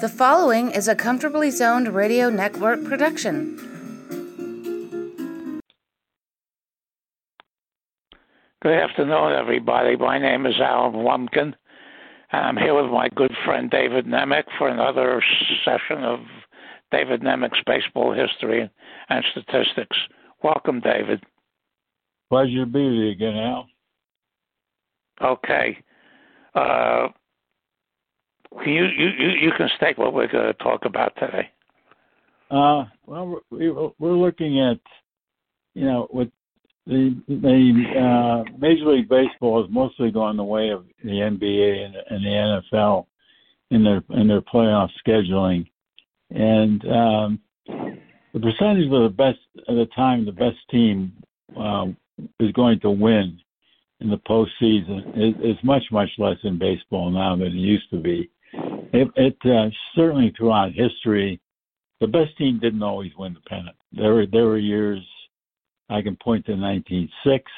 The following is a comfortably zoned radio network production. Good afternoon, everybody. My name is Alan Blumkin, and I'm here with my good friend David Nemec for another session of David Nemec's baseball history and statistics. Welcome, David. Pleasure to be with you again, Al. Okay. Uh, you, you, you can state what we're going to talk about today. Uh, well, we're looking at, you know, with the the uh, Major League Baseball has mostly gone the way of the NBA and, and the NFL in their in their playoff scheduling, and um, the percentage of the best at the time the best team uh, is going to win in the postseason is, is much much less in baseball now than it used to be. It, it uh, certainly throughout history, the best team didn't always win the pennant. There were there were years I can point to 1906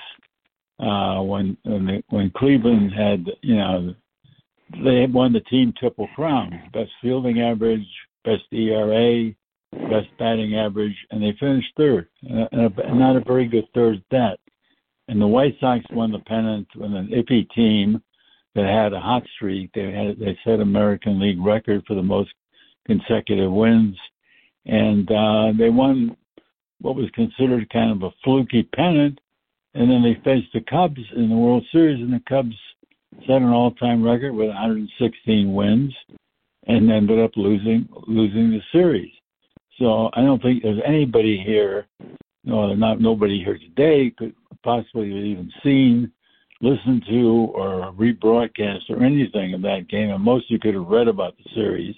uh, when when, the, when Cleveland had you know they had won the team triple crown: best fielding average, best ERA, best batting average, and they finished third. Uh, not a very good third at that. And the White Sox won the pennant with an iffy team that had a hot streak. They had they set American League record for the most consecutive wins, and uh, they won what was considered kind of a fluky pennant. And then they faced the Cubs in the World Series, and the Cubs set an all-time record with 116 wins, and ended up losing losing the series. So I don't think there's anybody here, no, not nobody here today could possibly have even seen listened to or rebroadcast or anything of that game, and most you could have read about the series.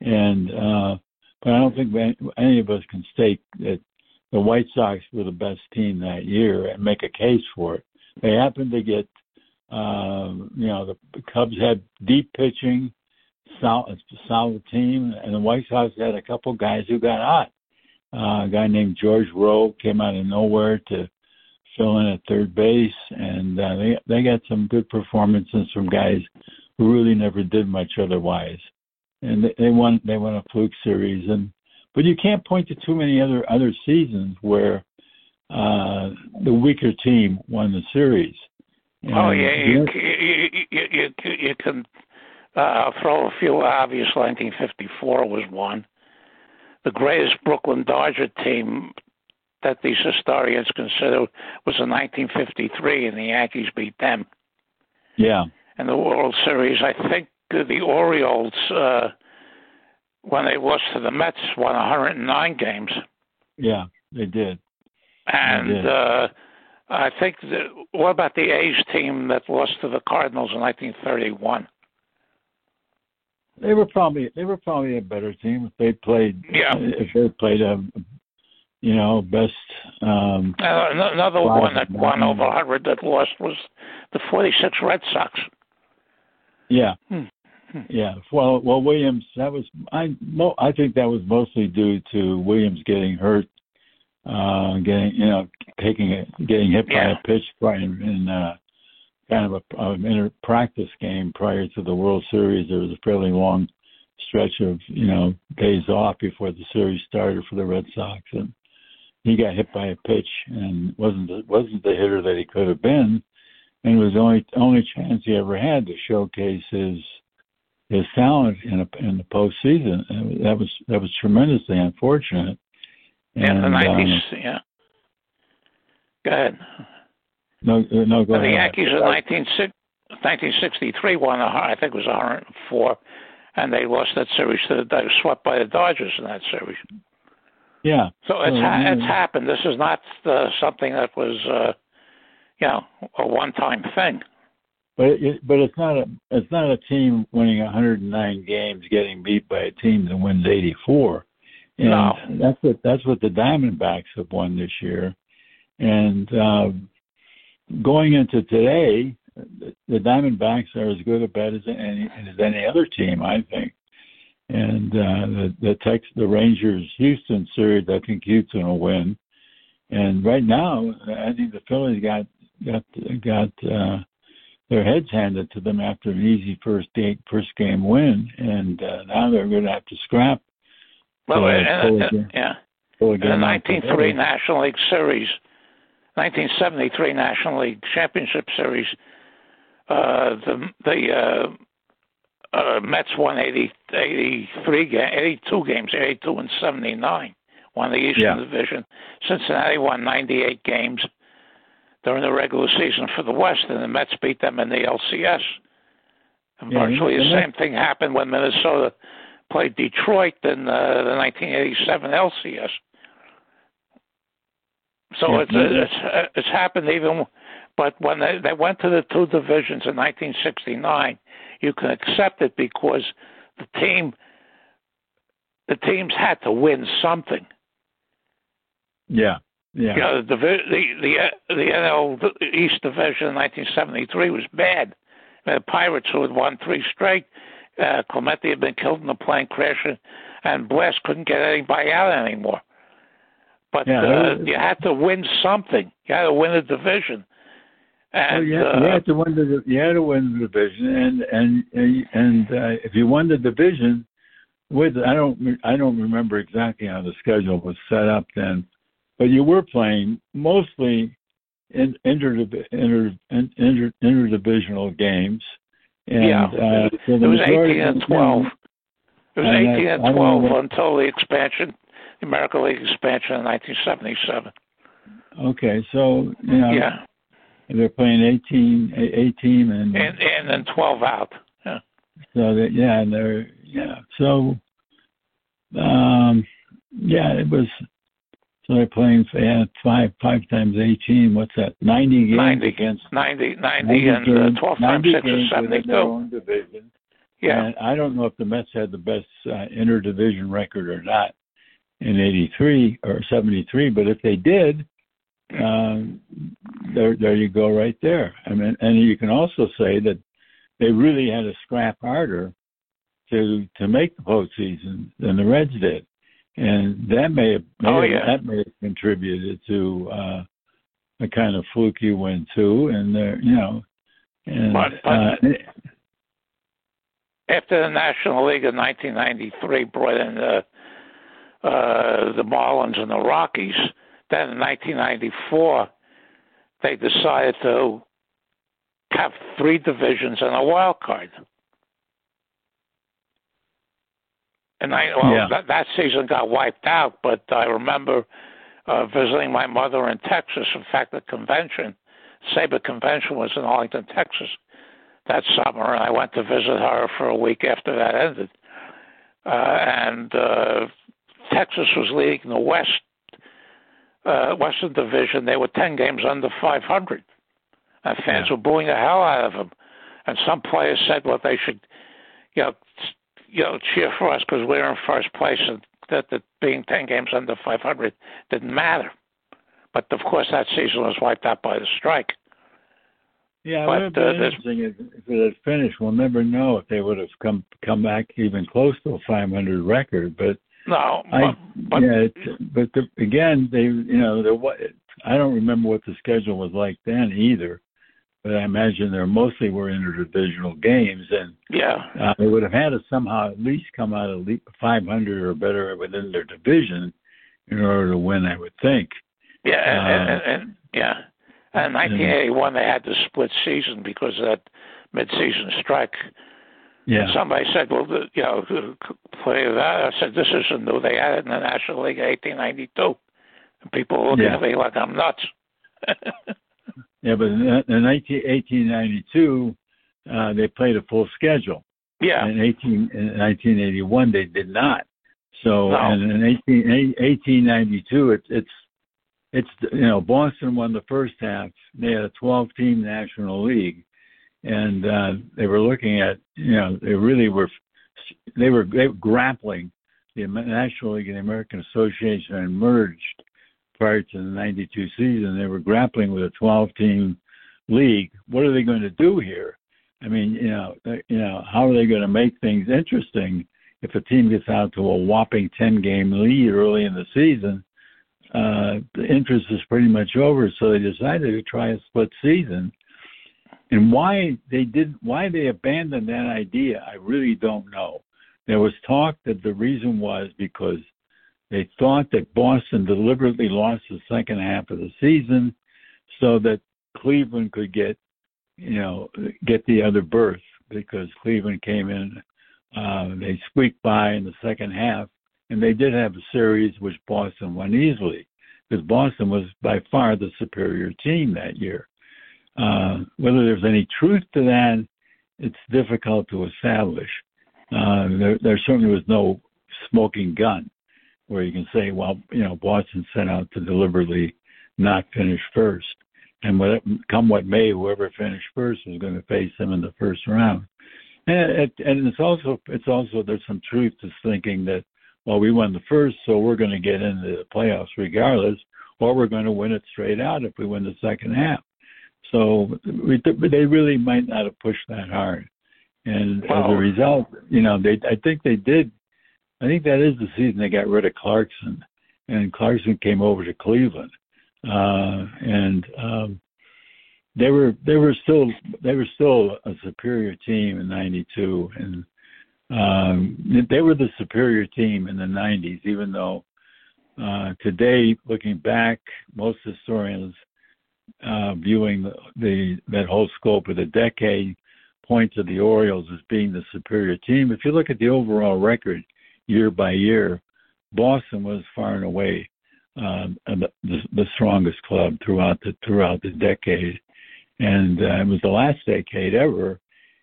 And uh, but I don't think any of us can state that the White Sox were the best team that year and make a case for it. They happened to get, uh, you know, the Cubs had deep pitching, solid, solid team, and the White Sox had a couple guys who got hot. Uh, a guy named George Rohe came out of nowhere to fill in at third base, and uh, they they got some good performances from guys who really never did much otherwise, and they, they won they won a fluke series, and but you can't point to too many other other seasons where uh, the weaker team won the series. And oh yeah, you you you, you, you can uh, throw a few obvious. 1954 was one. The greatest Brooklyn Dodger team that these historians consider was in 1953, and the Yankees beat them. Yeah. In the World Series, I think the Orioles, uh, when they lost to the Mets, won 109 games. Yeah, they did. And they did. Uh, I think that, what about the A's team that lost to the Cardinals in 1931? They were probably they were probably a better team if they played. Yeah. If they played a you know, best. Um, uh, another one that won over 100 that lost was the 46 Red Sox. Yeah. Hmm. hmm. Yeah. Well, well, Williams. That was I. Mo, I think that was mostly due to Williams getting hurt, uh, getting you know taking a, getting hit yeah. by a pitch in, in uh, kind of a, a inter practice game prior to the World Series. There was a fairly long stretch of you know days off before the series started for the Red Sox, and he got hit by a pitch and wasn't the, wasn't the hitter that he could have been, and it was the only only chance he ever had to showcase his his talent in a, in the postseason. And that was that was tremendously unfortunate. And, yeah, the nineties. Um, yeah. Go ahead. No, uh, no, go the ahead. The Yankees in 1963 won, I think it was 104, and they lost that series to the swept by the Dodgers in that series. Yeah. So it's ha- it's happened. This is not uh, something that was, uh, you know, a one-time thing. But it, but it's not a it's not a team winning 109 games getting beat by a team that wins 84. And no. that's what that's what the Diamondbacks have won this year. And uh, going into today, the Diamondbacks are as good a bet as any as any other team, I think and uh, the the Tex the Rangers Houston series. I think Houston will win. And right now, I think the Phillies got got got uh, their heads handed to them after an easy first day, first game win, and uh, now they're going to have to scrap. Well, uh, and, uh, yeah. The 1903 National League Series, 1973 National League Championship Series, uh, the the uh, Mets won 80, 83 ga- 82 games, 82 and 79, won the Eastern yeah. Division. Cincinnati won 98 games during the regular season for the West, and the Mets beat them in the LCS. And yeah, virtually the same thing happened when Minnesota played Detroit in uh, the 1987 LCS. So yeah, it's, it's it's happened even, but when they they went to the two divisions in 1969, you can accept it because the team the teams had to win something. Yeah. Yeah. You know, the the the the NL East Division in 1973 was bad. The Pirates, who had won three straight, uh, Clemente had been killed in a plane crash, and Blass couldn't get anybody out anymore. But yeah, uh, you had to win something. You had to win a division. And, well, you, had, uh, you had to win the you had to win the division, and and and uh, if you won the division, with I don't I don't remember exactly how the schedule was set up then, but you were playing mostly in inter inter inter interdivisional games. And, yeah, uh, so it was eighteen and twelve. It was and eighteen and twelve until the expansion, the American League expansion in nineteen seventy seven. Okay, so you know, yeah, they're playing 18, 18 and and and then twelve out. Yeah. So that yeah, and they're yeah. So um, yeah, it was so they're playing yeah, five five times eighteen. What's that? Ninety games 90, against 90, 90, 90 and uh, games, uh, twelve times six is seventy two. division. Yeah, and I don't know if the Mets had the best uh, interdivision record or not in '83 or '73, but if they did, um, there there you go, right there. I mean, and you can also say that they really had to scrap harder to to make the postseason than the Reds did and that may have, may oh, have, yeah. that may have contributed to uh, a kind of fluky win too. And uh, you know, and but, but uh, after the National League of 1993 brought in the uh, the Marlins and the Rockies, then in 1994 they decided to have three divisions and a wild card. and I well yeah. that, that season got wiped out. But I remember uh, visiting my mother in Texas. In fact, the convention, SABR convention, was in Arlington, Texas, that summer, and I went to visit her for a week after that ended. Uh, and uh, Texas was leading the West uh, Western Division. They were ten games under 500. And fans yeah. were booing the hell out of them. And some players said, well, they should, you know, you know, cheer for us because we're in first place, and that, that being ten games under 500 didn't matter. But of course, that season was wiped out by the strike. Yeah, but, it would have been uh, interesting if, if it had finished. We'll never know if they would have come come back even close to a 500 record. But no, I, but, yeah, but the, again, they you know there what I don't remember what the schedule was like then either but I imagine there mostly were interdivisional games, and yeah, uh, they would have had to somehow at least come out of 500 or better within their division in order to win. I would think. Yeah, and, uh, and, and yeah, and 1981 they had the split season because of that mid-season strike. Yeah. And somebody said, "Well, the, you know, play that." I said, "This isn't new. They had it in the National League in 1892." And people looking yeah. at me like I'm nuts. Yeah, but in, in 1892, uh, they played a full schedule. Yeah. In 18 in 1981, they did not. So, no. and in 18, 1892, it's it's it's you know Boston won the first half. They had a 12-team National League, and uh, they were looking at you know they really were they were, they were grappling. The National League and the American Association had merged prior to the 92 season, they were grappling with a 12 team league. What are they going to do here? I mean, you know, you know, how are they going to make things interesting if a team gets out to a whopping 10 game lead early in the season? Uh, the interest is pretty much over, so they decided to try a split season. And why they did, why they abandoned that idea, I really don't know. There was talk that the reason was because they thought that Boston deliberately lost the second half of the season so that Cleveland could get, you know, get the other berth because Cleveland came in, uh, they squeaked by in the second half, and they did have a series which Boston won easily because Boston was by far the superior team that year. Uh, whether there's any truth to that, it's difficult to establish. Uh, there, there certainly was no smoking gun where you can say, well, you know, Boston set out to deliberately not finish first. And what, come what may, whoever finished first was going to face them in the first round. And, it, and it's also it's also there's some truth to thinking that well we won the first, so we're going to get into the playoffs regardless, or we're going to win it straight out if we win the second half. So we, they really might not have pushed that hard, and as a result, you know, they I think they did. I think that is the season they got rid of Clarkson, and Clarkson came over to Cleveland, uh, and um, they were they were still they were still a superior team in '92, and um, they were the superior team in the '90s, even though uh, today, looking back, most historians uh, viewing the, the that whole scope of the decade points to the Orioles as being the superior team. If you look at the overall record year by year, Boston was far and away um, the, the strongest club throughout the throughout the decade, and uh, it was the last decade ever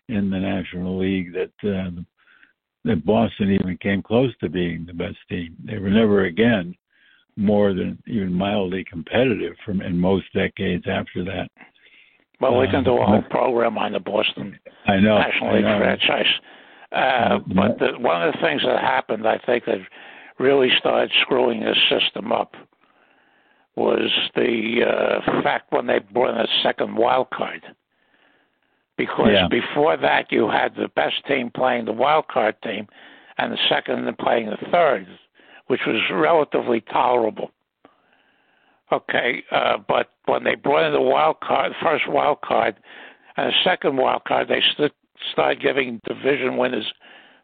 in the National League that uh, that Boston even came close to being the best team. They were never again more than even mildly competitive from in most decades after that. Well, we can do a uh, whole program on the Boston I know, National League franchise. Uh, but the, one of the things that happened, I think, that really started screwing the system up was the uh, fact when they brought in a second wild card. Because yeah. before that, you had the best team playing the wild card team, and the second playing the third which was relatively tolerable. Okay, uh, but when they brought in the wild card, first wild card, and the second wild card, they st- started giving division winners,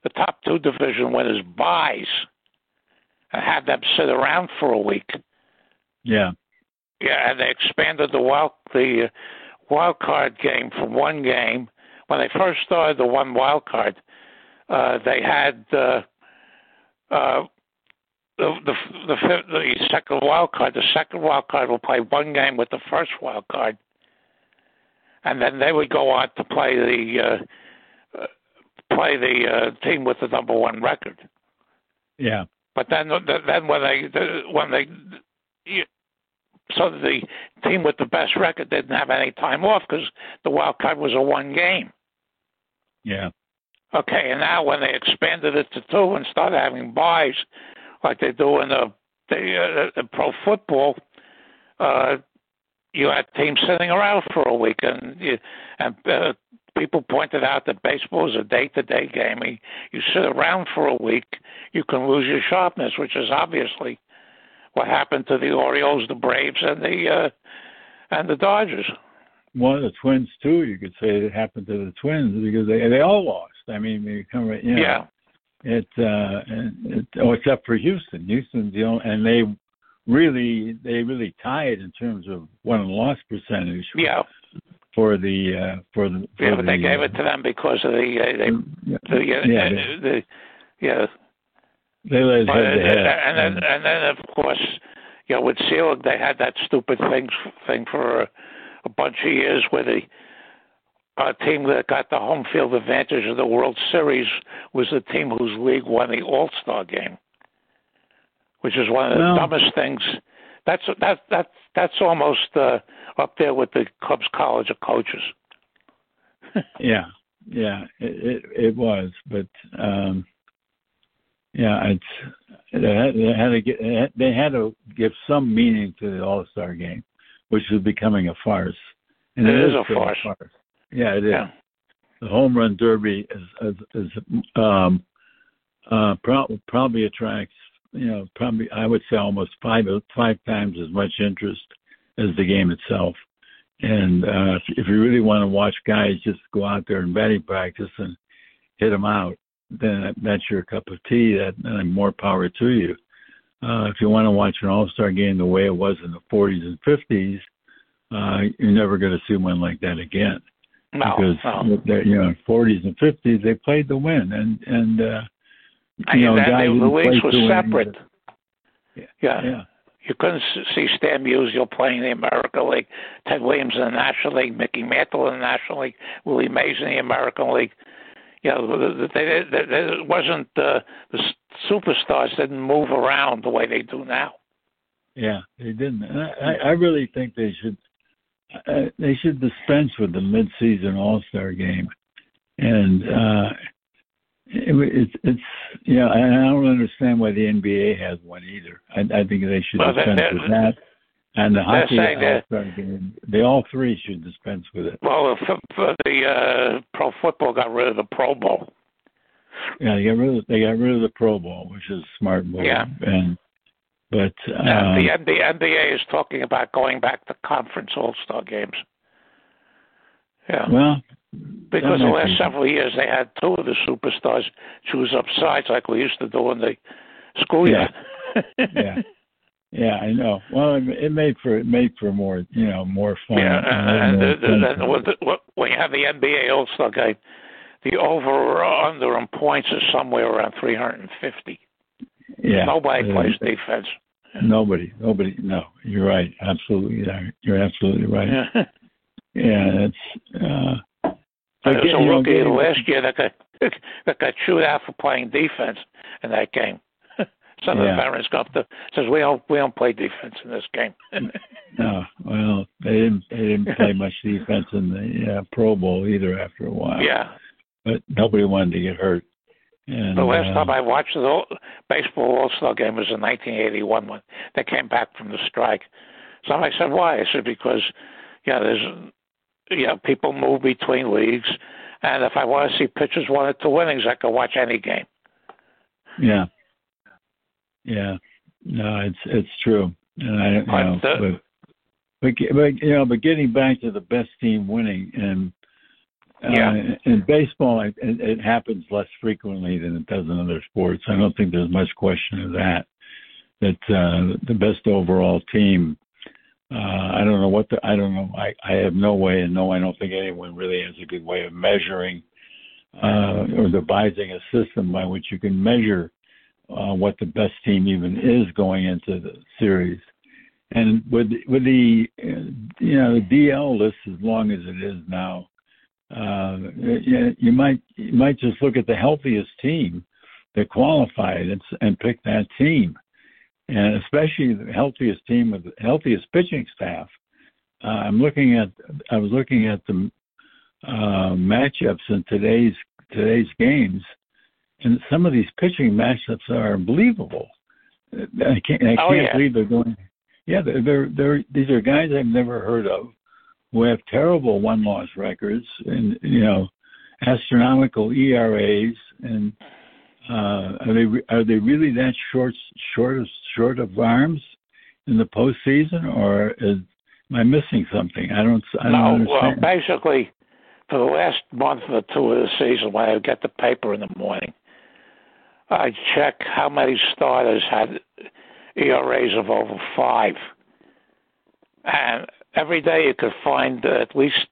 the top two division winners, byes, and had them sit around for a week. Yeah. Yeah, and they expanded the wild the wild card game from one game. When they first started the one wild card, uh, they had uh, uh, the the the, the second wild card. The second wild card will play one game with the first wild card, and then they would go on to play the uh, uh, play the uh, team with the number one record. Yeah. But then then when they when they so the team with the best record didn't have any time off because the wild card was a one game. Yeah. Okay, and now when they expanded it to two and started having buys, like they do in the, the, uh, pro football. Uh, you had teams sitting around for a week, and you, and uh, people pointed out that baseball is a day-to-day game. You sit around for a week, you can lose your sharpness, which is obviously what happened to the Orioles, the Braves, and the uh, and the Dodgers. One of the Twins too. You could say it happened to the Twins because they they all lost. I mean, they come right. You know, yeah. It, uh, it oh, except for Houston. Houston's the only, and they really they really tied in terms of win and loss percentage. Yeah. For the uh, for the for yeah, but the, they gave uh, it to them because of the uh, they, yeah, the, uh, yeah, uh, the yeah. They let but, head to head. and then and then of course, you know, with Selig they had that stupid thing thing for a, a bunch of years where they a team that got the home field advantage of the World Series was the team whose league won the All Star game, which is one of the well, dumbest things. That's that that that's almost uh, up there with the Cubs College of Coaches. yeah, yeah, it, it it was, but um yeah, it's they had, they had to get they had to give some meaning to the All Star game, which is becoming a farce. And it, it is, is a farce. a farce. Yeah, it is. Yeah. The home run derby is is, is um, uh, pro- probably attracts you know probably I would say almost five five times as much interest as the game itself. And uh, if you really want to watch guys just go out there and batting practice and hit them out, then that's your cup of tea. That and more power to you. Uh, if you want to watch an All Star game the way it was in the 40s and 50s, uh, you're never going to see one like that again. No, because no. you know, 40s and 50s they played to win, and and uh, you know, that, guys the leagues were to win separate. Yeah. Yeah. Yeah. You couldn't see Stan Musial playing the American League, Ted Williams in the National League, Mickey Mantle in the National League, Willie Mays in the American League. You know, they, they, they, they, it wasn't uh, the superstars didn't move around the way they do now. Yeah, they didn't. And I I really think they should uh, they should dispense with the mid-season All-Star game, and uh, it, it's it's you know, and I don't understand why the NBA has one either. I, I think they should Well, dispense they're- with that. And the hockey All-Star game, they all three should dispense with it. Well, for, for the uh, pro football got rid of the Pro Bowl. Yeah, they got rid of they got rid of the Pro Bowl, which is a smart move. Yeah. and but And um, the, the NBA is talking about going back to conference All Star games. Yeah. well, Because the last be- several years they had two of the superstars choose up sides like we used to do in the school year. yeah. Yeah, I know. Well, it, made for it made for more, you know, more fun. Yeah, and, more and fun. and with the, when you have the NBA All Star game, the over or under in points is somewhere around 350. Yeah, Nobody uh, plays defense. Nobody, nobody. No, you're right. Absolutely, you're absolutely right. Yeah. Yeah, it's. Uh, but There was a know, rookie getting- last year that got that got chewed out for playing defense in that game. Some of the parents go up to says we don't we don't play defense in this game. No, well, they didn't. They didn't play much defense in the uh, Pro Bowl either. After a while, yeah. but nobody wanted to get hurt. And, The last uh, time I watched the baseball All Star game was in 1981 when they came back from the strike. Somebody said, "Why?" I said, "Because, yeah, there's, you know, people move between leagues, and if I want to see pitchers one or two innings, I can watch any game." Yeah. Yeah. No, it's it's true. And I you know, but, but but you know, but getting back to the best team winning and uh, Yeah. in baseball, it, it it happens less frequently than it does in other sports. I don't think there's much question of that. That uh, the best overall team. Uh, I don't know what the I don't know. I I have no way, and no, I don't think anyone really has a good way of measuring uh, or devising a system by which you can measure uh, what the best team even is going into the series. And with with the uh, you know the DL list as long as it is now, uh, you, might you might just look at the healthiest team that qualified and, and pick that team, and especially the healthiest team with the healthiest pitching staff. Uh, I'm looking at I was looking at the uh, matchups in today's today's games, and some of these pitching matchups are unbelievable. I can't I Oh, can't yeah. believe they're going. Yeah, they're, they're they're these are guys I've never heard of who have terrible one loss records and you know astronomical ERAs and uh, are they re- are they really that short short of short of arms in the postseason or is am I missing something? I don't I don't no, well, basically, for the last month or two of the season, when I get the paper in the morning, I check how many starters had ERAs of over five, and every day you could find at least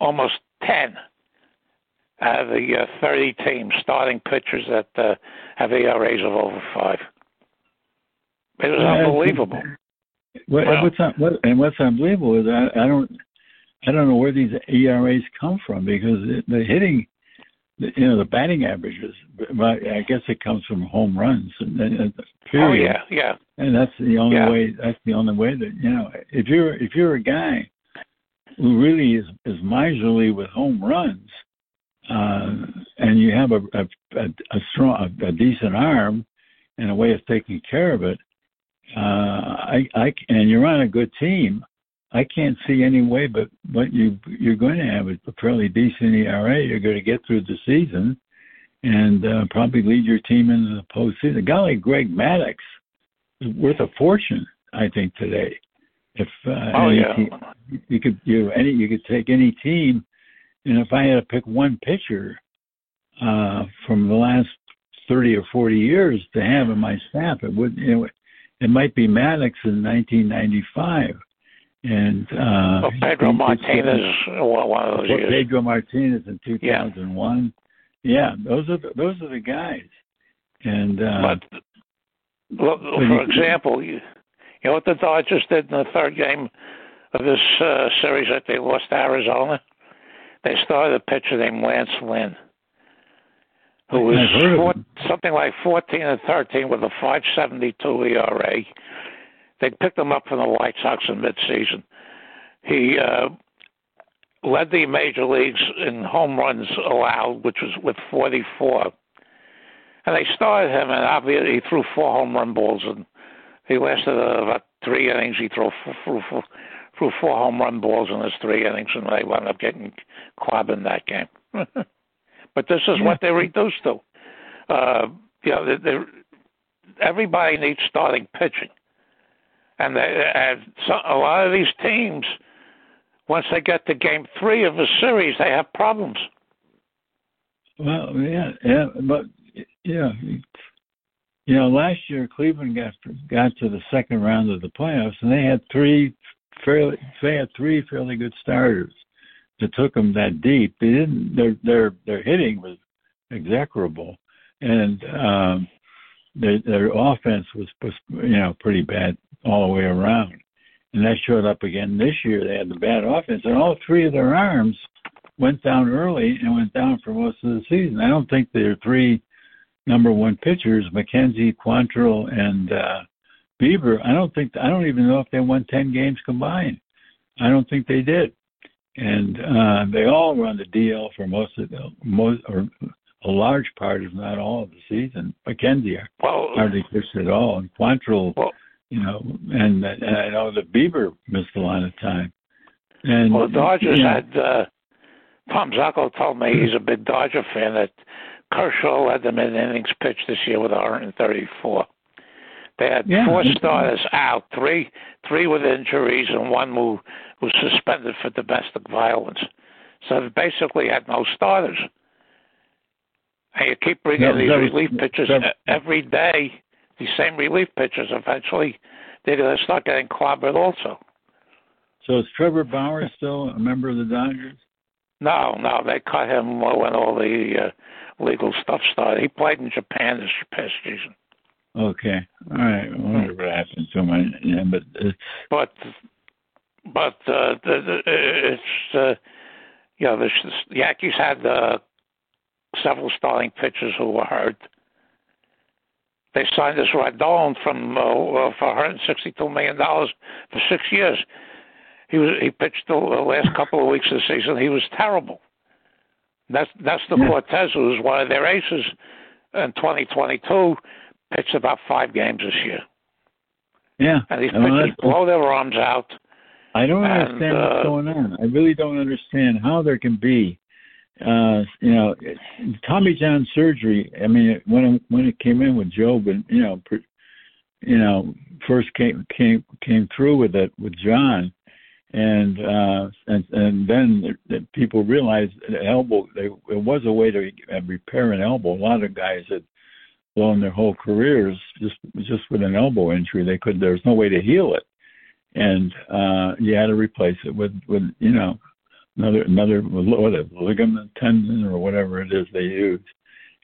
almost ten out of the uh, 30 teams starting pitchers that uh, have ERAs of over five. It was unbelievable. What, Wow. what's un- what, and what's unbelievable is I, I don't I don't know where these ERAs come from because the hitting, the, you know, the batting averages. but I guess it comes from home runs. And, and, Oh yeah, yeah. And that's the only Yeah. way. That's the only way that you know. If you're if you're a guy who really is is miserly with home runs, uh, and you have a a, a, a strong a, a decent arm and a way of taking care of it, uh, I I and you're on a good team. I can't see any way but but you you're going to have a fairly decent ERA. You're going to get through the season, and uh, probably lead your team into the postseason. A guy like Greg Maddux is worth a fortune, I think, today. If uh, Oh yeah. team- you could you any you could take any team, and if I had to pick one pitcher uh, from the last thirty or forty years to have in my staff, it would you know, it might be Maddux in 1995. And uh, well, Pedro Martinez, one of those years. Pedro Martinez in 2001. Yeah. yeah, those are the, those are the guys. And uh, but look, for example, you, you know what the Dodgers did in the third game of this uh, series that they lost to Arizona? They started a pitcher named Lance Lynn, who was four, something like 14 and 13 with a 5.72 ERA. They picked him up from the White Sox in midseason. He uh, led the major leagues in home runs allowed, which was with 44. And they started him, and obviously he threw four home run balls, and he lasted uh, about three innings. He threw four, four, four, threw four home run balls in his three innings, and they wound up getting clubbed in that game. but this is yeah. what they reduced to. Uh, you know, they, they, everybody needs starting pitching, and, they, and so, a lot of these teams, once they get to game three of a series, they have problems. Well, yeah, yeah, but yeah, you know, last year Cleveland got got to the second round of the playoffs, and they had three fairly they had three fairly good starters that took them that deep. They didn't their their their hitting was execrable, and um, their their offense was you know pretty bad all the way around, and that showed up again this year. They had the bad offense, and all three of their arms went down early and went down for most of the season. I don't think their three number one pitchers, McKenzie, Quantrill, and uh, Bieber, I don't think I don't even know if they won ten games combined. I don't think they did, and uh, they all run the DL for most of the most or a large part, if not all, of the season. McKenzie well, hardly pitched at all, and Quantrill, well, you know, and, and I know that Bieber missed a lot of time. And well, the Dodgers you know, had uh, Tom Zacco told me he's a big Dodger fan that Kershaw led them in innings pitched this year with 134. They had yeah. four starters out, three three with injuries, and one who was suspended for domestic violence. So they basically had no starters. And you keep bringing no, these relief pitchers that, every day. These same relief pitchers, eventually, they're going to start getting clobbered also. So is Trevor Bauer still a member of the Dodgers? No, no, they cut him when all the uh, legal stuff started. He played in Japan this past season. Okay, all right. I wonder what happened to him. Yeah, but it's... but but uh, the, the, it's uh, you know the, the Yankees had uh, several starting pitchers who were hurt. They signed this Rodon from uh, for 162 million dollars for six years. He was he pitched the last couple of weeks of the season. He was terrible. That's that's the yeah. Cortes who was one of their aces in 2022. Pitched about five games this year. Yeah, and these pitchers blow their arms out. I don't and, understand uh, what's going on. I really don't understand how there can be, uh, you know, Tommy John surgery. I mean, when when it came in with Jobe, and you know, you know, first came came came through with it with John and uh, and and then the, people realized the elbow they, it was a way to repair an elbow. A lot of guys had blown their whole careers just just with an elbow injury. They could there was no way to heal it, and uh, you had to replace it with with you know another another what a ligament tendon or whatever it is they use.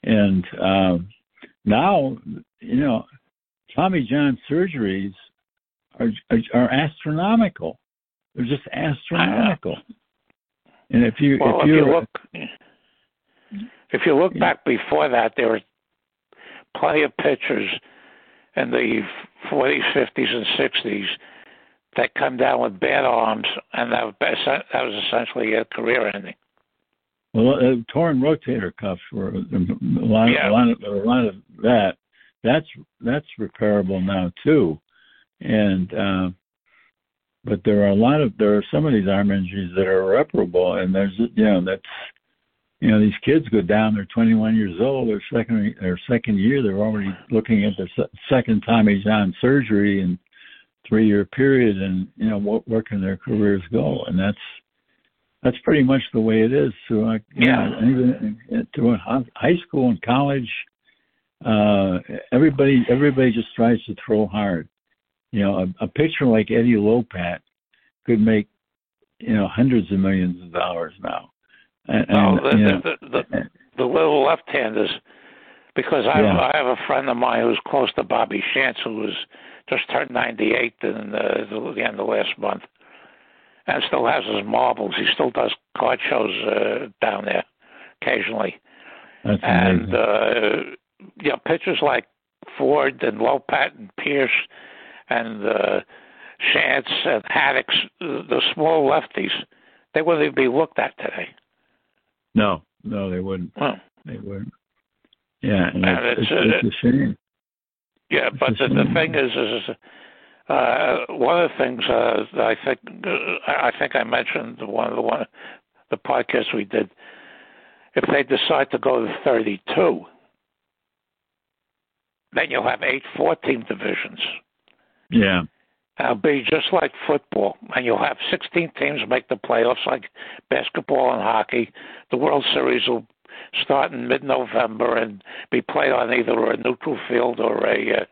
And um, now you know Tommy John surgeries are are, are astronomical they're just astronomical. And if you well, if, if you look if you look back before that, there were plenty of pitchers in the 40s, 50s, and 60s that come down with bad arms, and that that was essentially a career ending. Well, uh, torn rotator cuffs were a lot, yeah. a lot of a lot of that. That's that's repairable now too, and uh, but there are a lot of there are some of these arm injuries that are irreparable, and there's you know that's you know these kids go down. They're 21 years old. Their second their second year, they're already looking at their second Tommy John surgery, and three year period, and you know what where can their careers go, and that's that's pretty much the way it is throughout Yeah. know, even through high school and college. Uh, everybody everybody just tries to throw hard. You know, a, a pitcher like Eddie Lopat could make you know hundreds of millions of dollars now. And, No, and, the, you know, the, the, the little left-handers, because I, Yeah. I have a friend of mine who's close to Bobby Shantz, who was just turned 98 in uh, the, the end of last month, and still has his marbles. He still does card shows uh, down there occasionally, that's amazing. and uh, you know, pitchers like Ford and Lopat and Pierce and uh, Shantz and Haddix, uh, the small lefties, they wouldn't even be looked at today. no, no, they wouldn't. Well, They wouldn't. Yeah, and And it's, it's, it's, it's a shame. Yeah, It's but the the, the thing is, is uh, one of the things uh, that I think uh, I think I mentioned one of the one the podcast we did. If they decide to go to 32, then you'll have eight 14 divisions. Yeah, It'll be just like football, and you'll have 16 teams make the playoffs like basketball and hockey. The World Series will start in mid-November and be played on either a neutral field or a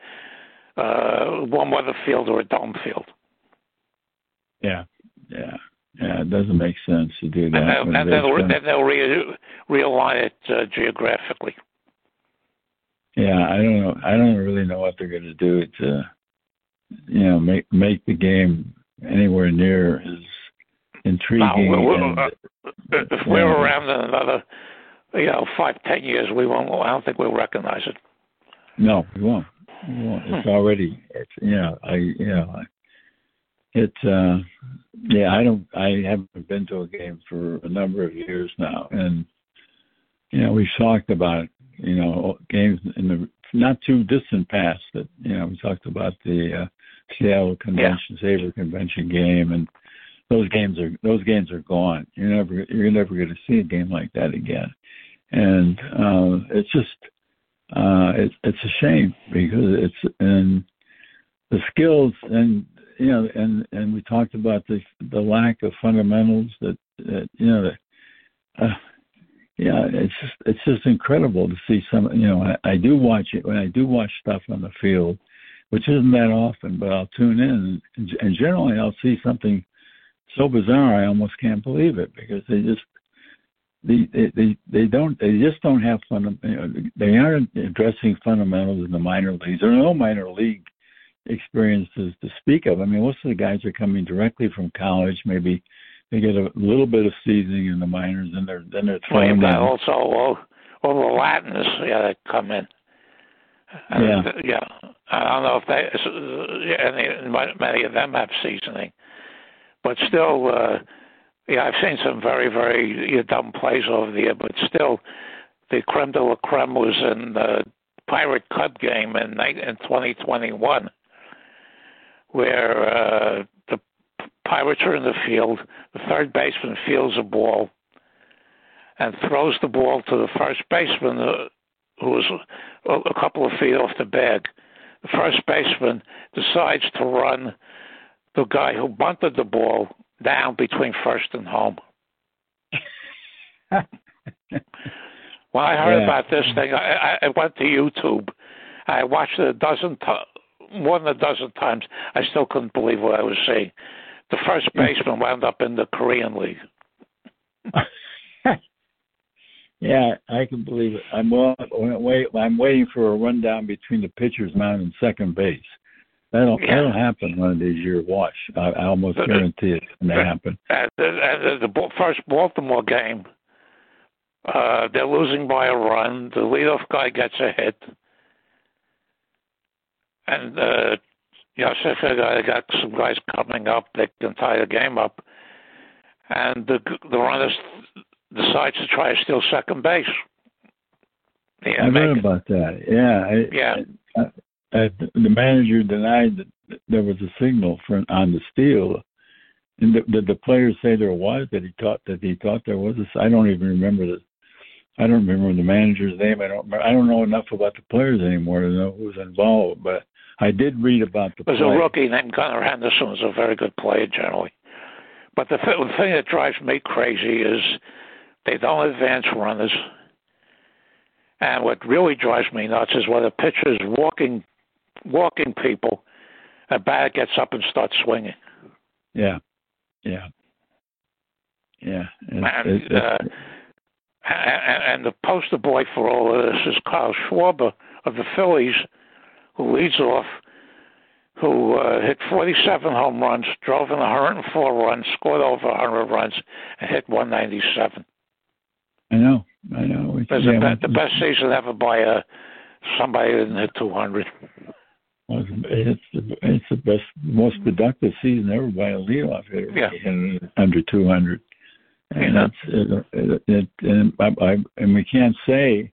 uh, uh, warm weather field or a dome field. yeah, yeah, yeah. It doesn't make sense to do that. And, they'll, and they they'll, they'll re- realign it uh, geographically. Yeah, I don't know. I don't really know what they're going to do to, you know, make make the game anywhere near as intriguing. Now, we're- and, uh, If we're Yeah. around in another, you know, five, ten years, we won't. I don't think we'll recognize it. no, we won't. We won't. It's already. It's yeah. I yeah. know. I- It's uh, yeah. I don't. I haven't been to a game for a number of years now, and you know we've talked about you know games in the not too distant past that you know we talked about the uh, Seattle Convention SABR Convention game and those games are those games are gone. You're never you're never going to see a game like that again, and uh, it's just uh, it's it's a shame because it's and the skills and you know and and we talked about the the lack of fundamentals that, that you know that, uh, yeah it's just it's just incredible to see some you know I, I do watch it when I do watch stuff on the field which isn't that often but I'll tune in and, and generally I'll see something so bizarre I almost can't believe it because they just they they they don't they just don't have fun they aren't addressing fundamentals in the minor leagues there are no minor league experiences to speak of I mean most of the guys are coming directly from college maybe they get a little bit of seasoning in the minors and they're then they're Well, got also all, all the Latins yeah, that come in. Yeah. yeah. I don't know if they any many of them have seasoning, but still, uh, yeah, I've seen some very very dumb plays over the year, but still, the creme de la creme was in the Pirate Cub game in in 2021, where uh, the Pirates are in the field. The third baseman fields a ball and throws the ball to the first baseman, uh, who a, a couple of feet off the bag. The first baseman decides to run the guy who bunted the ball down between first and home. When I heard Yeah. about this thing, I, I went to YouTube. I watched it a dozen, t- more than a dozen times. I still couldn't believe what I was seeing. The first hmm. baseman wound up in the Korean League. yeah, I can believe it. I'm well, wait, I'm waiting for a rundown between the pitcher's mound and second base. That'll that'll happen one of these years. Watch, I, I almost But- guarantee it's going to happen. At the, and the, the first Baltimore game, uh, they're losing by a run. The leadoff guy gets a hit, and uh, so they got some guys coming up that can tie the game up, and the the runner decides to try to steal second base. Yeah, I read about that. Yeah, I, Yeah. I, Uh, I, the manager denied that there was a signal for on the steal. And did, did the players say there was? That he thought that he thought there was? A, I don't even remember the. I don't remember the manager's name. I don't. I don't know enough about the players anymore to know who was involved. But I did read about the. There's play. a rookie named Gunnar Henderson who's a very good player generally. But the, th- the thing that drives me crazy is they don't advance runners. And what really drives me nuts is when a pitcher is walking, walking people, a bat gets up and starts swinging. Yeah, yeah, yeah. And, uh, and, and the poster boy for all of this is Carl Schwarber of the Phillies, who leads off, who uh, hit 47 home runs, drove in 104 runs, scored over 100 runs, and hit 197. I know, I know. It's yeah, the, the best season ever by a uh, somebody that didn't hit 200. It's the, it's the best, most productive season ever by a leadoff hitter. Yeah. under 200. And yeah. that's it, it, and I, I and we can't say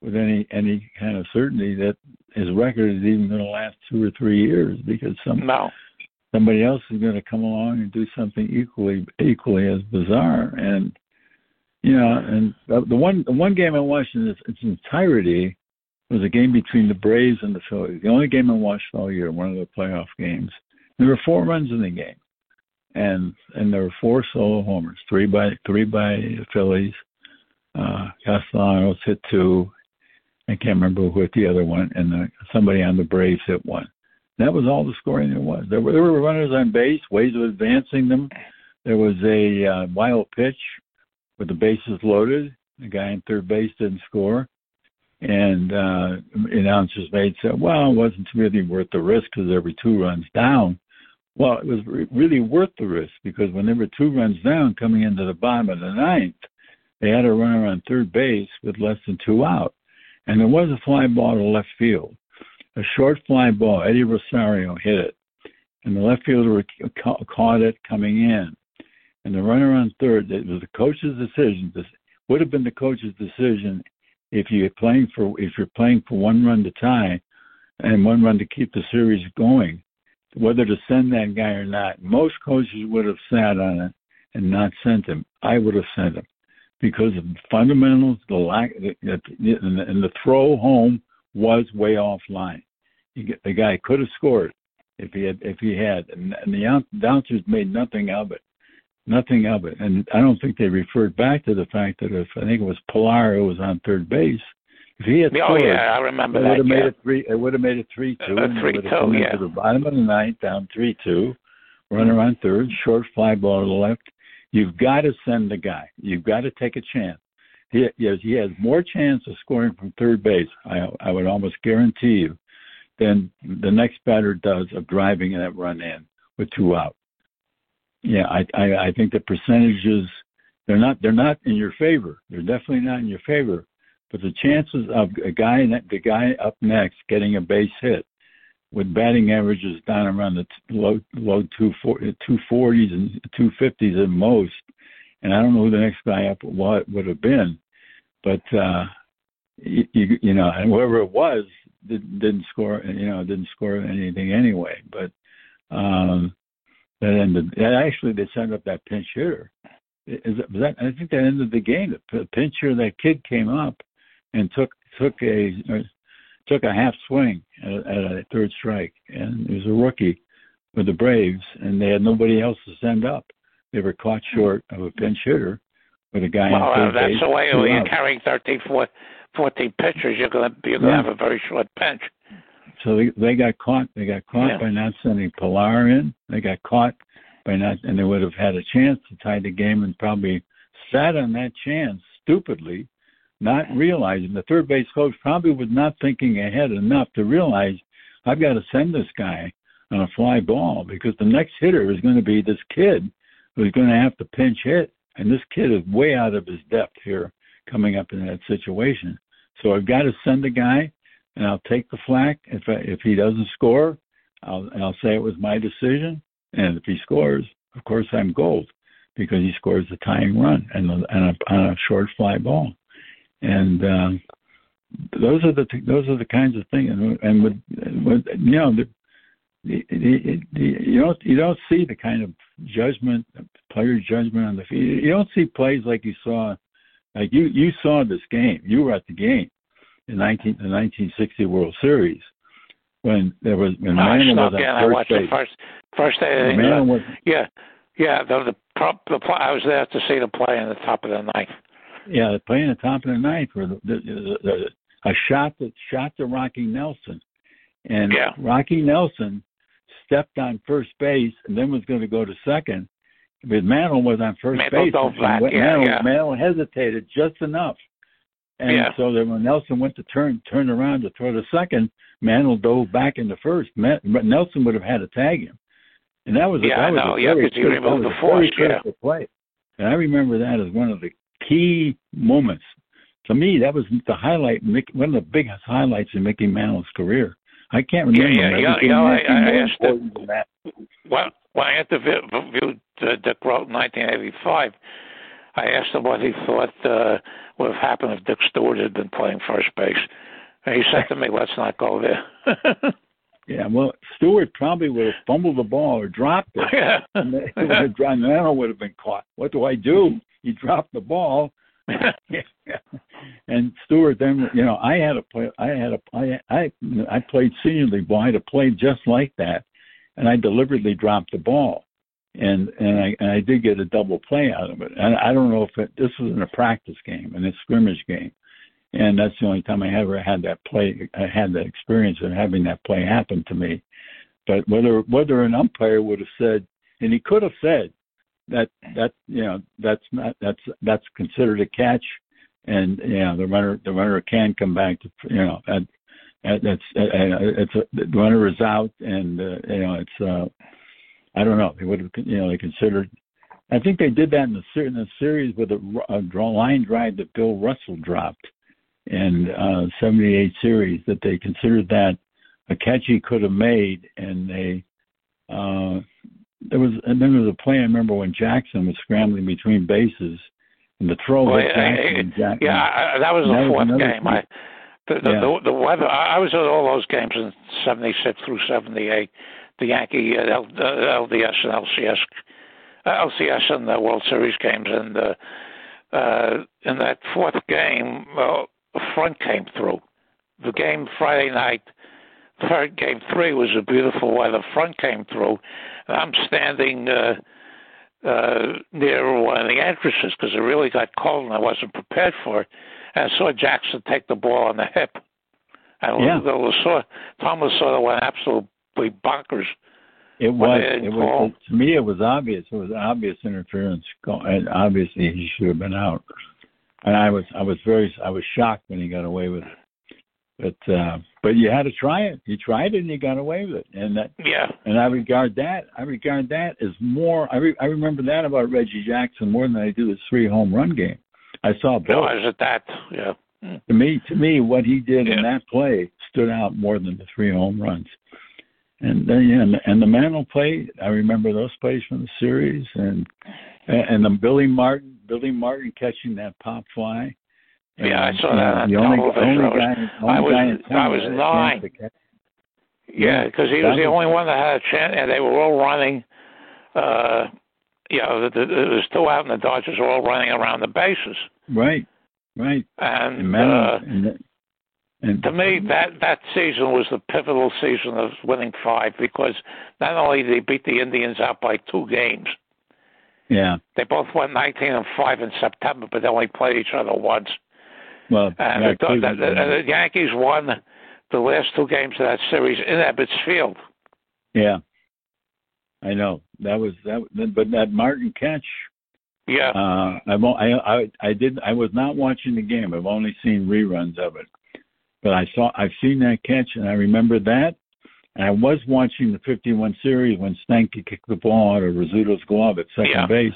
with any any kind of certainty that his record is even going to last two or three years because some no. somebody else is going to come along and do something equally equally as bizarre. And you know, and the one the one game I watched in its, its entirety was a game between the Braves and the Phillies. The only game I watched all year, one of the playoff games. There were four runs in the game, and and there were four solo homers, three by three by the Phillies. Uh, Castellanos hit two, I can't remember who hit the other one, and the, somebody on the Braves hit one. That was all the scoring there was. There were, there were runners on base, ways of advancing them. There was a uh, wild pitch with the bases loaded. The guy in third base didn't score, and uh, announcers made said, "Well, it wasn't really worth the risk because every two runs down." Well, it was re- really worth the risk because when there were two runs down coming into the bottom of the ninth, they had a runner on third base with less than two out and there was a fly ball to left field, a short fly ball. Eddie Rosario hit it, and the left fielder caught it coming in. And the runner on third, it was the coach's decision. This would have been the coach's decision if you're playing for if you're playing for one run to tie and one run to keep the series going, whether to send that guy or not. Most coaches would have sat on it and not sent him. I would have sent him because of the fundamentals, the lack, and the throw home was way offline. The guy could have scored if he had, if he had, and, the announcers made nothing of it, nothing of it. And I don't think they referred back to the fact that if I think it was Pilar who was on third base, if he had oh scored, yeah, I remember it that. Would have yeah. made it three. It would have made it three two. Uh, three two. Yeah. into the bottom of the ninth, down three two. Runner on third, short fly ball to the left. You've got to send the guy. You've got to take a chance. He, yes, he has more chance of scoring from third base. I, I would almost guarantee you than the next batter does of driving that run in with two out. Yeah, I, I, I think the percentages they're not they're not in your favor. They're definitely not in your favor. But the chances of a guy the guy up next getting a base hit with batting averages down around the low low two forties and two fifties at most. And I don't know who the next guy up what would have been, but uh, you, you know, and whoever it was didn't, didn't score. You know, didn't score anything anyway. But um, that ended. That actually, they sent up that pinch hitter. Is that? I think that ended the game. The pinch hitter, that kid came up and took took a took a half swing at, at a third strike, and he was a rookie with the Braves, and they had nobody else to send up. They were caught short of a pinch hitter with a guy. Well, uh, that's the way when you're carrying 13, 14 pitchers, you're gonna you're gonna Yeah. have a very short bench. So they, they got caught. They got caught Yeah. by not sending Pilar in. They got caught by not, and they would have had a chance to tie the game and probably sat on that chance stupidly, not realizing the third base coach probably was not thinking ahead enough to realize I've got to send this guy on a fly ball because the next hitter is going to be this kid who's going to have to pinch hit, and this kid is way out of his depth here coming up in that situation. So I've got to send a guy and I'll take the flack if if he doesn't score. I'll I'll say it was my decision, and if he scores, of course I'm gold because he scores the tying run and on a, on a short fly ball, and um, those are the those are the kinds of things. And, and with, with you know the, the, the, the, you don't you don't see the kind of judgment, player judgment on the field. You don't see plays like you saw, like you you saw this game. You were at the game in 19, the 1960 World Series, when there was when oh, No, I Mantle snuck was in. at I watched base. the first first day. When Mantle uh, was Yeah, yeah. The the, prop, the play, I was there to see the play in the top of the ninth. yeah playing the top of the ninth for the, the, the, the, a shot that shot to Rocky Nelson, and Yeah. Rocky Nelson stepped on first base and then was going to go to second. But Mantle was on first Mantle base. and yeah, Mantle, yeah. Mantle hesitated just enough. And Yeah. so that when Nelson went to turn turn around to throw the second, Mantle dove back in the first. Ma- But Nelson would have had to tag him, and that was a, Yeah, that I was know, a yeah, very 'cause he critical- removed the was a very force, yeah. play. And I remember that as one of the key moments. To me, that was the highlight, one of the biggest highlights in Mickey Mantle's career. I can't remember. yeah, yeah, yeah, I- anything I more asked than that. Well, when I interviewed uh, Dick Groat in 1985, I asked him what he thought uh, would have happened if Dick Stuart had been playing first base. And he said to me, "Let's not go there." Yeah, well, Stuart probably would have fumbled the ball or dropped it. yeah. And it would have, and would have been caught. What do I do? He dropped the ball. and Stuart then, you know, I had a play. I had a I I I played senior league ball. I had a play just like that, and I deliberately dropped the ball, and and I and I did get a double play out of it. And I don't know if it, this was in a practice game, and a scrimmage game, and that's the only time I ever had that play. I had that experience of having that play happen to me. But whether whether an umpire would have said, and he could have said that that you know that's not that's that's considered a catch, and you know the runner the runner can come back to you know and, and that's uh, it's a, the runner is out and uh, you know it's uh I don't know they would have you know they considered I think they did that in the, ser- in the series with a, a draw line drive that Bill Russell dropped in uh 78 series that they considered that a catch he could have made and they uh there was and then there was a play I remember when Jackson was scrambling between bases and the throw Well, hit yeah, Jackson and Jackson yeah, I, I- that was That the was fourth another game. I the the, Yeah. the, the weather. I I was at all those games in '76 through '78. The Yankee uh, L, LDS and LCS, uh, LCS and the World Series games, and uh, uh, in that fourth game, uh, a front came through. The game Friday night, third game three was a beautiful weather. Front came through, and I'm standing. Uh, uh, near one of the entrances because it really got cold and I wasn't prepared for it. And I saw Jackson take the ball on the hip. And Yeah. Lasorda, Tom Lasorda went absolutely bonkers. It was. It was. To me, it was obvious. It was obvious interference, go- and obviously he should have been out. And I was, I was very, I was shocked when he got away with it. But, uh, but you had to try it. You tried it, and you got away with it. And that, Yeah. and I regard that. I regard that as more. I, re, I remember that about Reggie Jackson more than I do his three home run game. I saw both. No, I was at that. Yeah. To me, to me, what he did Yeah. in that play stood out more than the three home runs. And then, yeah, and, and the Mantle play, I remember those plays from the series, and and the Billy Martin, Billy Martin catching that pop fly. Yeah, I saw that the only, only I was- guy, only I was- guy I was nine. chance to catch- Yeah, because he was the only one that had a chance, and they were all running. Uh, you know, there was two out, and the Dodgers were all running around the bases. Right, right. And And Mantle, uh, and, and to me, that that season was the pivotal season of winning five because not only did they beat the Indians out by two games, yeah. they both went 19 and five in September, but they only played each other once. Well, And yeah, the, the, the, the Yankees won the last two games of that series in Ebbets Field. yeah. I know that was that, but that Martin catch Yeah, Uh, o- I I I did I was not watching the game. I've only seen reruns of it, but I saw I've seen that catch and I remember that. And I was watching the 51 series when Stanky kicked the ball out of Rizzuto's glove at second Yeah. base,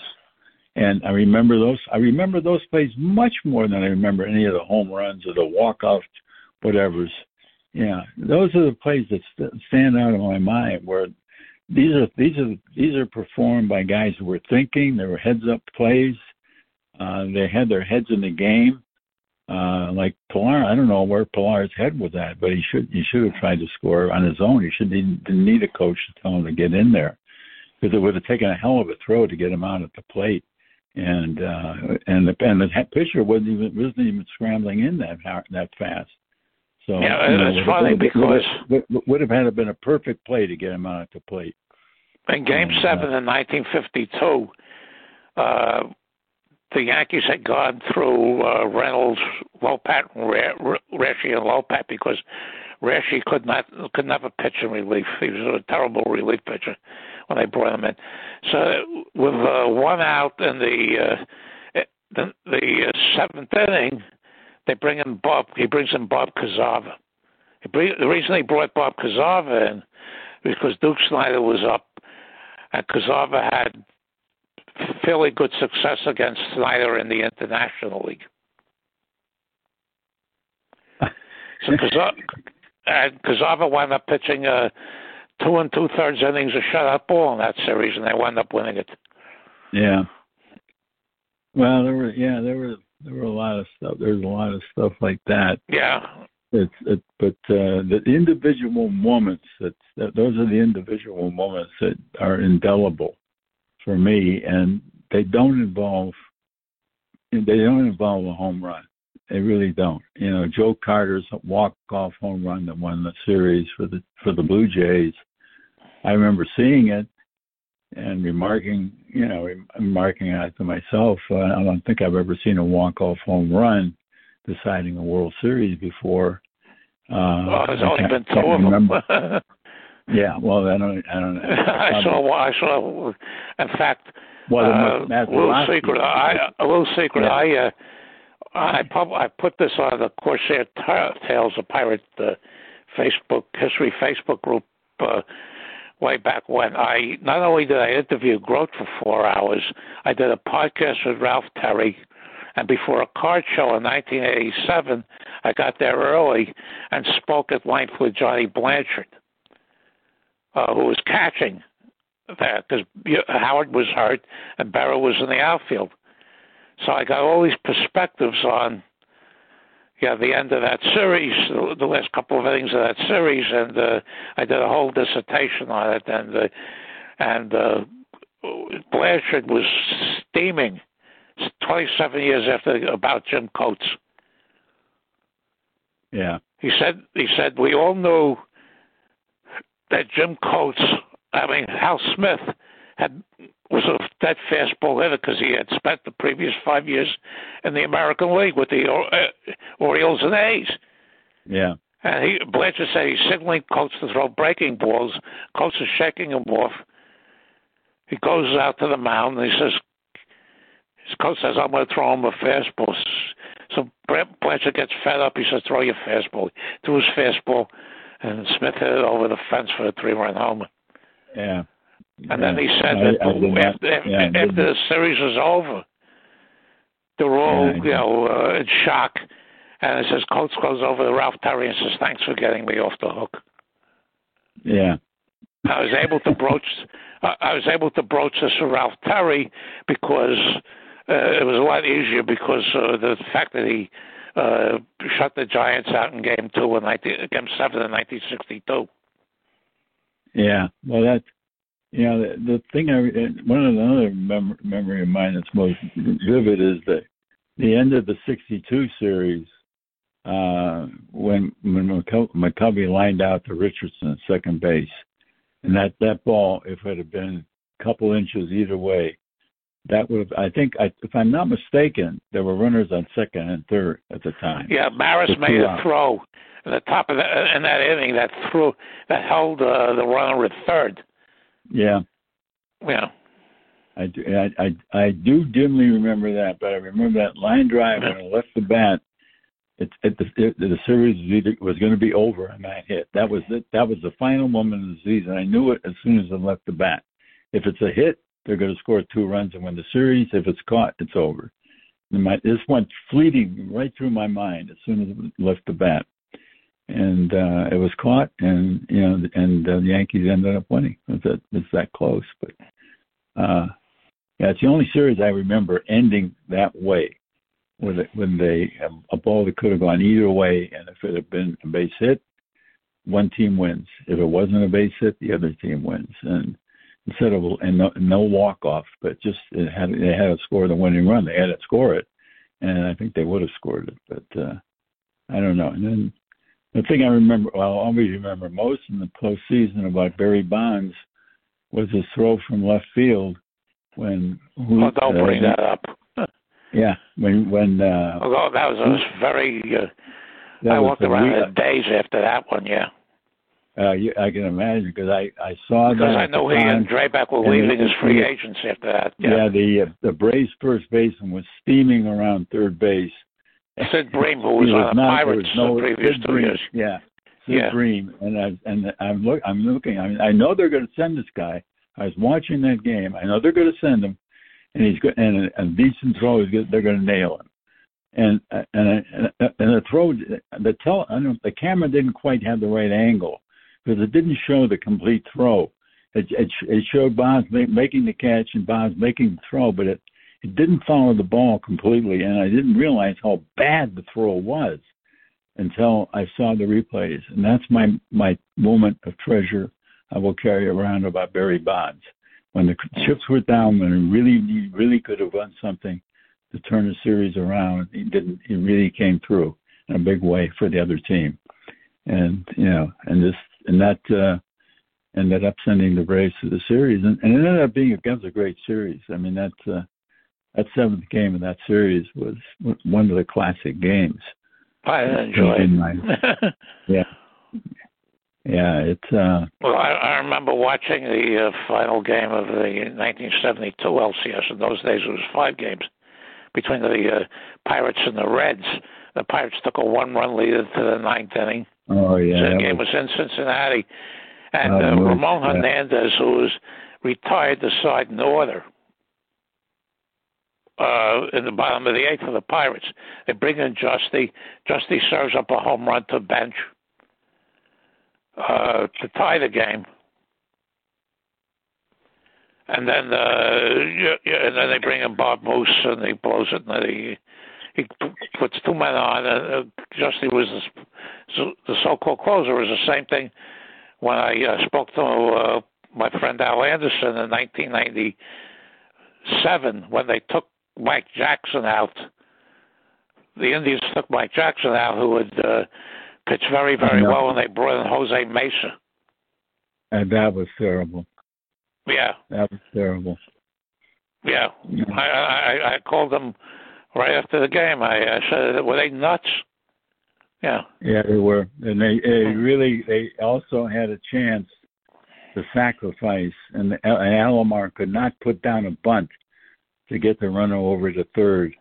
and I remember those. I remember those plays much more than I remember any of the home runs or the walk-off, whatever's. Yeah, those are the plays that st- stand out in my mind where these are these are these are performed by guys who were thinking. They were heads up plays. Uh, they had their heads in the game. Uh, like Pilar, I don't know where Pilar's head was at, but he should he should have tried to score on his own. He should didn't, didn't need a coach to tell him to get in there because it would have taken a hell of a throw to get him out at the plate. And uh, and the and the pitcher wasn't even wasn't even scrambling in that that fast. So Yeah, you know, it's funny because- would, would, would have had to been a perfect play to get him out at the plate. In Game Mm, Seven in 1952, uh, the Yankees had gone through uh, Reynolds, Lopat, and Ra- Raschi, and Lopat because Raschi could not could never pitch in relief. He was a terrible relief pitcher when they brought him in. So with uh, one out in the uh, the, the uh, seventh inning, they bring in Bob. He brings in Bob bring, the reason he brought Bob Kuzava in because Duke Snider was up, and Kuzava had fairly good success against Snider in the International League. So and Kuzava wound up pitching uh, two and two thirds innings of shutout ball in that series, and they wound up winning it. Yeah. Well, there were yeah there were there were a lot of stuff. There's a lot of stuff like that. Yeah, It's it, but uh, the individual moments that, that those are the individual moments that are indelible for me, and they don't involve they don't involve a home run. They really don't. You know, Joe Carter's walk off home run that won the series for the for the Blue Jays. I remember seeing it and remarking, you know, remarking it to myself. Uh, I don't think I've ever seen a walk off home run deciding a World Series before. Uh, well, there's I only been two of them. Yeah, well, I don't, I don't know. I saw. I saw. In fact, Well, uh, a little secret. I a little secret. Yeah. I uh, I pub, I put this on the Corsair T- Tales of Pirate uh, Facebook history Facebook group uh, way back when. I not only did I interview Groat for four hours, I did a podcast with Ralph Terry. And before a card show in 1987, I got there early and spoke at length with Johnny Blanchard, uh, who was catching there because Howard was hurt and Berra was in the outfield. So I got all these perspectives on yeah the end of that series, the, the last couple of innings of that series, and uh, I did a whole dissertation on it. And uh, and uh, Blanchard was steaming 27 years after about Jim Coates. Yeah, He said he said we all knew that Jim Coates, I mean Hal Smith, had was a dead fastball hitter because he had spent the previous five years in the American League with the uh, Orioles and A's. yeah, And he Blanchard said he's signaling Coates to throw breaking balls. Coates is shaking him off. He goes out to the mound and he says, his coach says, I'm going to throw him a fastball. So Blanchard gets fed up. He says, throw your fastball. Threw his fastball, and Smith hit it over the fence for a three-run homer. yeah. And then he said I- that I after, yeah, after, the series was over, they were all, Yeah, you know, uh, in shock. And it says, Coach goes over to Ralph Terry and says, thanks for getting me off the hook. yeah, I was able to broach. I I was able to broach this with Ralph Terry because uh, it was a lot easier because uh, the fact that he uh, shut the Giants out in Game Two in 19, Game Seven in 1962. yeah. Well, that you know the, the thing. I one of the other mem- memory of mine that's most vivid is the the end of the '62 series uh, when when McCu- McCovey lined out to Richardson at second base, and that that ball, if it had been a couple inches either way, that would have. I think, I, if I'm not mistaken, there were runners on second and third at the time. Yeah, Maris made a out. throw at the top of that in that inning that threw that held uh, the runner at third. Yeah. Yeah, I do, I, I, I do dimly remember that, but I remember that line drive when I left the bat. It, it, the, it, the series was, either, was going to be over, and I hit. That was it. That was the final moment of the season. I knew it as soon as I left the bat. If it's a hit, they're going to score two runs and win the series. If it's caught, it's over. And my, this went fleeting right through my mind as soon as it left the bat, and uh, it was caught, and you know, and uh, the Yankees ended up winning. It's that, it's that close, but. Uh, yeah, it's the only series I remember ending that way, when it, when they a ball that could have gone either way, and if it had been a base hit, one team wins. If it wasn't a base hit, the other team wins. And instead of and no, no walk off, but just it had they had to score the winning run. They had to score it, and I think they would have scored it, but uh, I don't know. And then the thing I remember, well, I always remember most in the postseason about Barry Bonds was his throw from left field when. Who, oh, don't uh, bring that up. yeah, when when. Uh, oh, that was a very. Uh, I walked around days after that one. Yeah. Uh, you, I can imagine because I I saw because that. I know he and Drabek were leaving as free agents after that. Yeah, yeah the uh, the Braves first baseman was steaming around third base. Sid Bream, who was, on the Pirates no, the previous Sid two Bream, years. Yeah, Sid yeah. Bream, and I and I'm look I'm looking. I mean, I know they're going to send this guy. I was watching that game. I know they're going to send him, and he's good. And a, a decent throw. They're going to nail him. And and and, and the throw, the tell, I don't, the camera didn't quite have the right angle because it didn't show the complete throw. It, it, it showed Bonds making the catch and Bonds making the throw, but it, it didn't follow the ball completely, and I didn't realize how bad the throw was until I saw the replays. And that's my my moment of treasure I will carry around about Barry Bonds. When the chips were down, when he really he really could have done something to turn the series around, he didn't. He really came through in a big way for the other team. And you know, and this and that uh, ended up sending the Braves to the series, and, and it ended up being against a great series. I mean, that uh, that seventh game of that series was one of the classic games. I enjoyed. it. yeah, yeah. It's. Uh, well, I, I remember watching the uh, final game of the 1972 LCS. In those days, it was five games between the uh, Pirates and the Reds. The Pirates took a one-run lead into the ninth inning. Oh yeah, the game was, was in Cincinnati, and uh, Ramon yeah. Hernandez, who was retired, to side in order uh, in the bottom of the eighth for the Pirates. They bring in Giusti. Giusti serves up a home run to Bench uh, to tie the game. And then, uh, yeah, and then they bring in Bob Moose, and he blows it, and he he puts two men on. And uh, Giusti was the, the so-called closer. It was the same thing when I uh, spoke to uh, my friend Al Anderson in 1997 when they took Mike Jackson out. The Indians took Mike Jackson out, who had uh, pitched very, very well, and they brought in Jose Mesa. And that was terrible. Yeah, that was terrible. Yeah, yeah. I, I I called them right after the game. I, I said, "Were they nuts?" Yeah. Yeah, they were, and they, they hmm. really they also had a chance to sacrifice, and, and Alomar could not put down a bunt to get the runner over to third,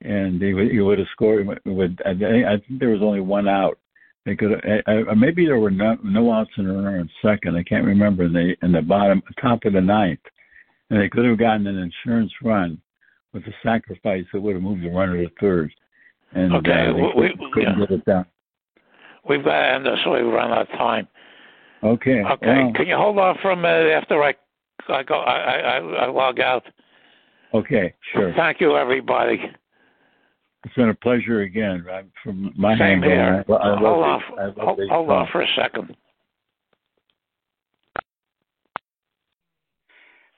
and he would, he would have scored. With I, I think there was only one out. They could I, maybe there were no, no outs in a runner in second. I can't remember. In the in the bottom top of the ninth, and they could have gotten an insurance run with a sacrifice that would have moved the runner to third. And okay, uh, we, couldn't yeah. get it down. We've got to end this, so we run out of time. Okay. Okay. Well, Can you hold on for a minute after I I go I I, I log out? Okay, sure. Thank you, everybody. It's been a pleasure again. From my Same angle, here. I, I hold on, hold, hold on for a second.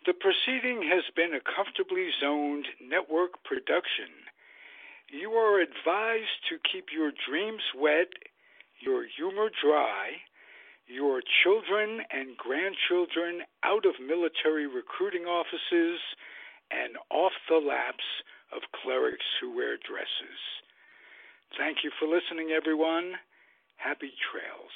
The proceeding has been a comfortably zoned network production. You are advised to keep your dreams wet, your humor dry, your children and grandchildren out of military recruiting offices and off the laps of clerics who wear dresses. Thank you for listening, everyone. Happy trails.